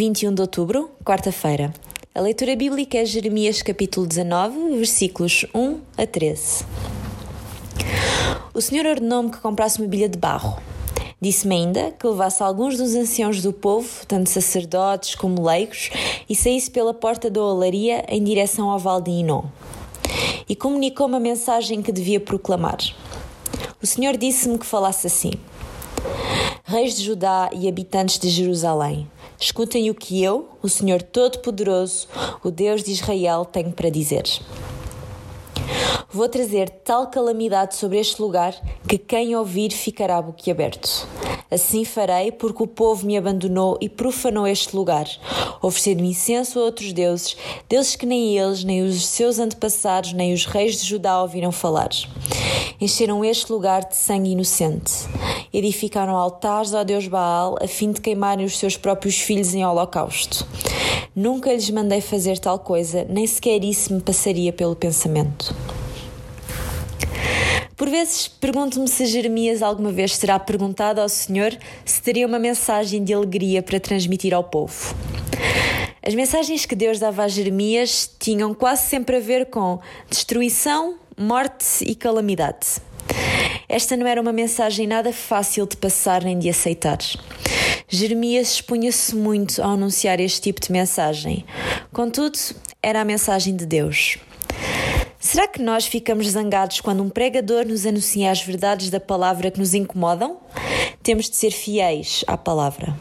21 de outubro, quarta-feira. A leitura bíblica é Jeremias capítulo 19, versículos 1 a 13. O Senhor ordenou-me que comprasse uma bilha de barro. Disse-me ainda que levasse alguns dos anciãos do povo, tanto sacerdotes como leigos, e saísse pela porta da olaria em direção ao Val de Inon. E comunicou-me a mensagem que devia proclamar. O Senhor disse-me que falasse assim: Reis de Judá e habitantes de Jerusalém, escutem o que eu, o Senhor Todo-Poderoso, o Deus de Israel, tenho para dizer. Vou trazer tal calamidade sobre este lugar que quem ouvir ficará boquiaberto. Assim farei, porque o povo me abandonou e profanou este lugar, oferecendo incenso a outros deuses, deuses que nem eles, nem os seus antepassados, nem os reis de Judá ouviram falar. Encheram este lugar de sangue inocente. Edificaram altares ao deus Baal a fim de queimarem os seus próprios filhos em holocausto. Nunca lhes mandei fazer tal coisa, nem sequer isso me passaria pelo pensamento. Por vezes pergunto-me se Jeremias alguma vez terá perguntado ao Senhor se teria uma mensagem de alegria para transmitir ao povo. As mensagens que Deus dava a Jeremias tinham quase sempre a ver com destruição, morte e calamidade. Esta não era uma mensagem nada fácil de passar nem de aceitar. Jeremias expunha-se muito ao anunciar este tipo de mensagem. Contudo, era a mensagem de Deus. Será que nós ficamos zangados quando um pregador nos anuncia as verdades da palavra que nos incomodam? Temos de ser fiéis à palavra.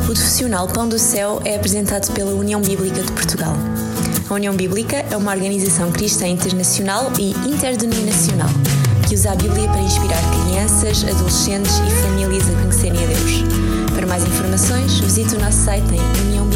O profissional Pão do Céu é apresentado pela União Bíblica de Portugal. A União Bíblica é uma organização cristã internacional e interdenominacional que usa a Bíblia para inspirar crianças, adolescentes e famílias a conhecerem a Deus. Para mais informações, visite o nosso site em uniãobíblica.com